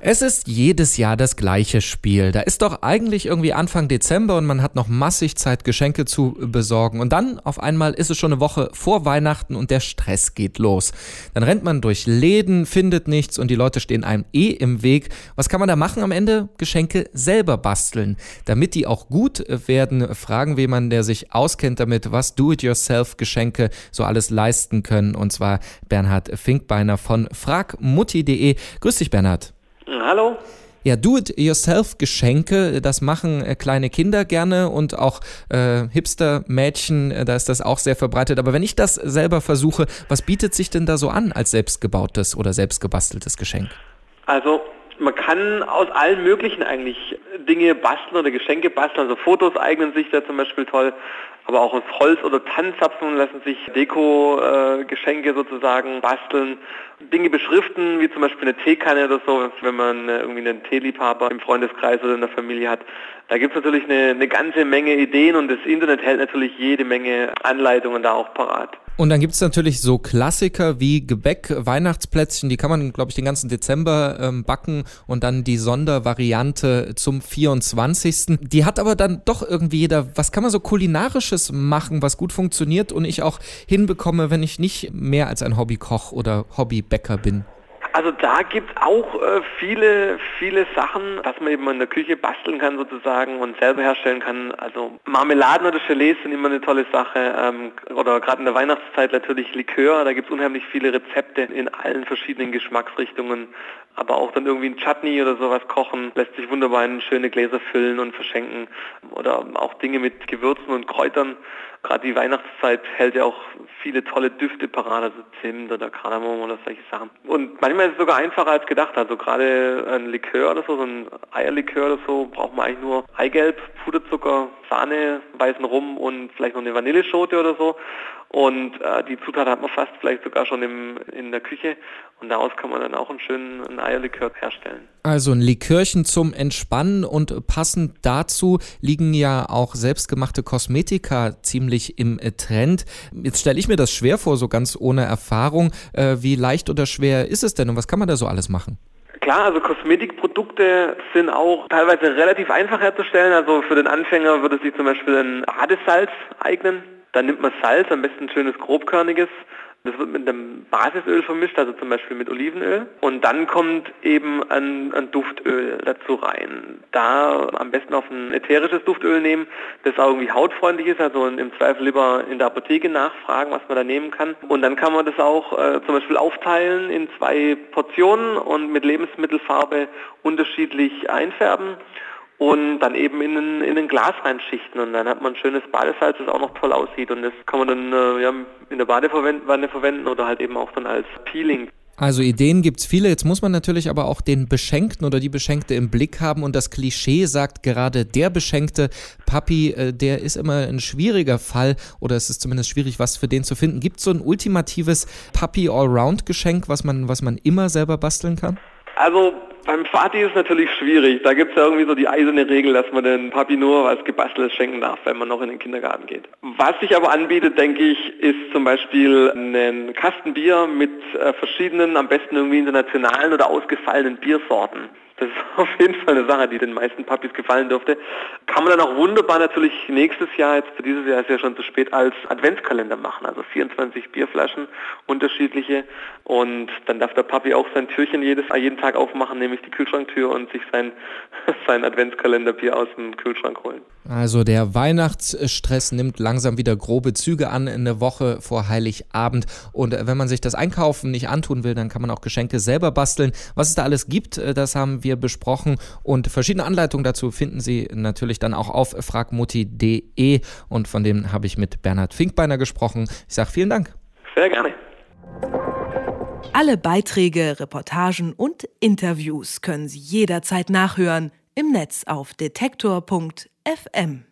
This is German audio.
Es ist jedes Jahr das gleiche Spiel. Da ist doch eigentlich irgendwie Anfang Dezember und man hat noch massig Zeit, Geschenke zu besorgen. Und dann auf einmal ist es schon eine Woche vor Weihnachten und der Stress geht los. Dann rennt man durch Läden, findet nichts und die Leute stehen einem eh im Weg. Was kann man da machen am Ende? Geschenke selber basteln. Damit die auch gut werden, fragen wir jemanden, der sich auskennt damit, was Do-it-yourself-Geschenke so alles leisten können. Und zwar Bernhard Finkbeiner von fragmutti.de. Grüß dich, Bernhard. Hallo. Ja, Do-it-yourself-Geschenke, das machen äh, kleine Kinder gerne und auch äh, Hipster-Mädchen, äh, da ist das auch sehr verbreitet. Aber wenn ich das selber versuche, was bietet sich denn da so an als selbstgebautes oder selbstgebasteltes Geschenk? Also man kann aus allen möglichen eigentlich Dinge basteln oder Geschenke basteln. Also Fotos eignen sich da zum Beispiel toll, aber auch aus Holz oder Tannenzapfen lassen sich Deko-Geschenke sozusagen basteln. Dinge beschriften, wie zum Beispiel eine Teekanne oder so, wenn man äh, irgendwie einen Teeliebhaber im Freundeskreis oder in der Familie hat. Da gibt es natürlich eine, eine ganze Menge Ideen und das Internet hält natürlich jede Menge Anleitungen da auch parat. Und dann gibt es natürlich so Klassiker wie Gebäck, Weihnachtsplätzchen, die kann man, glaube ich, den ganzen Dezember ähm, backen und dann die Sondervariante zum 24. Die hat aber dann doch irgendwie jeder, was kann man so kulinarisches machen, was gut funktioniert und ich auch hinbekomme, wenn ich nicht mehr als ein Hobbykoch oder Hobbybäcker bin. Also da gibt es auch äh, viele, viele Sachen, dass man eben in der Küche basteln kann sozusagen und selber herstellen kann. Also Marmeladen oder Gelees sind immer eine tolle Sache. Ähm, oder gerade in der Weihnachtszeit natürlich Likör. Da gibt es unheimlich viele Rezepte in allen verschiedenen Geschmacksrichtungen. Aber auch dann irgendwie ein Chutney oder sowas kochen, lässt sich wunderbar in schöne Gläser füllen und verschenken. Oder auch Dinge mit Gewürzen und Kräutern. Gerade die Weihnachtszeit hält ja auch viele tolle Düfte parat, also Zimt oder Kardamom oder solche Sachen. Und manchmal ist es sogar einfacher als gedacht. Also gerade ein Likör oder so, so ein Eierlikör oder so, braucht man eigentlich nur Eigelb, Puderzucker, Sahne, weißen Rum und vielleicht noch eine Vanilleschote oder so. Und äh, die Zutaten hat man fast vielleicht sogar schon im, in der Küche. Und daraus kann man dann auch einen schönen einen Eierlikör herstellen. Also ein Likörchen zum Entspannen und passend dazu liegen ja auch selbstgemachte Kosmetika ziemlich im äh, Trend. Jetzt stelle ich mir das schwer vor, so ganz ohne Erfahrung. Äh, wie leicht oder schwer ist es denn und was kann man da so alles machen? Klar, also Kosmetikprodukte sind auch teilweise relativ einfach herzustellen. Also für den Anfänger würde sich zum Beispiel ein Badesalz eignen. Dann nimmt man Salz, am besten ein schönes grobkörniges. Das wird mit einem Basisöl vermischt, also zum Beispiel mit Olivenöl. Und dann kommt eben ein, ein, Duftöl dazu rein. Da am besten auf ein ätherisches Duftöl nehmen, das auch irgendwie hautfreundlich ist, also im Zweifel lieber in der Apotheke nachfragen, was man da nehmen kann. Und dann kann man das auch äh, zum Beispiel aufteilen in zwei Portionen und mit Lebensmittelfarbe unterschiedlich einfärben und dann eben in ein, in ein Glas reinschichten und dann hat man ein schönes Badesalz, das auch noch toll aussieht und das kann man dann äh, ja, in der Badewanne verwenden oder halt eben auch dann als Peeling. Also Ideen gibt's viele, jetzt muss man natürlich aber auch den Beschenkten oder die Beschenkte im Blick haben und das Klischee sagt gerade der beschenkte Papi, äh, der ist immer ein schwieriger Fall oder es ist zumindest schwierig, was für den zu finden. Gibt es so ein ultimatives Papi Allround Geschenk, was man, was man immer selber basteln kann? Also beim Vati ist es natürlich schwierig. Da gibt es ja irgendwie so die eiserne Regel, dass man den Papi nur was Gebasteltes schenken darf, wenn man noch in den Kindergarten geht. Was sich aber anbietet, denke ich, ist zum Beispiel ein Kasten Bier mit äh, verschiedenen, am besten irgendwie internationalen oder ausgefallenen Biersorten. Das ist auf jeden Fall eine Sache, die den meisten Papis gefallen dürfte. Kann man dann auch wunderbar natürlich nächstes Jahr, jetzt für dieses Jahr ist ja schon zu spät, als Adventskalender machen. Also 24 Bierflaschen, unterschiedliche. Und dann darf der Papi auch sein Türchen jedes, jeden Tag aufmachen, nämlich die Kühlschranktür und sich sein, sein Adventskalenderbier aus dem Kühlschrank holen. Also der Weihnachtsstress nimmt langsam wieder grobe Züge an in der Woche vor Heiligabend. Und wenn man sich das Einkaufen nicht antun will, dann kann man auch Geschenke selber basteln. Was es da alles gibt, das haben wir besprochen und verschiedene Anleitungen dazu finden Sie natürlich dann auch auf fragmutti.de und von dem habe ich mit Bernhard Finkbeiner gesprochen. Ich sage vielen Dank. Sehr gerne. Alle Beiträge, Reportagen und Interviews können Sie jederzeit nachhören im Netz auf detektor.fm.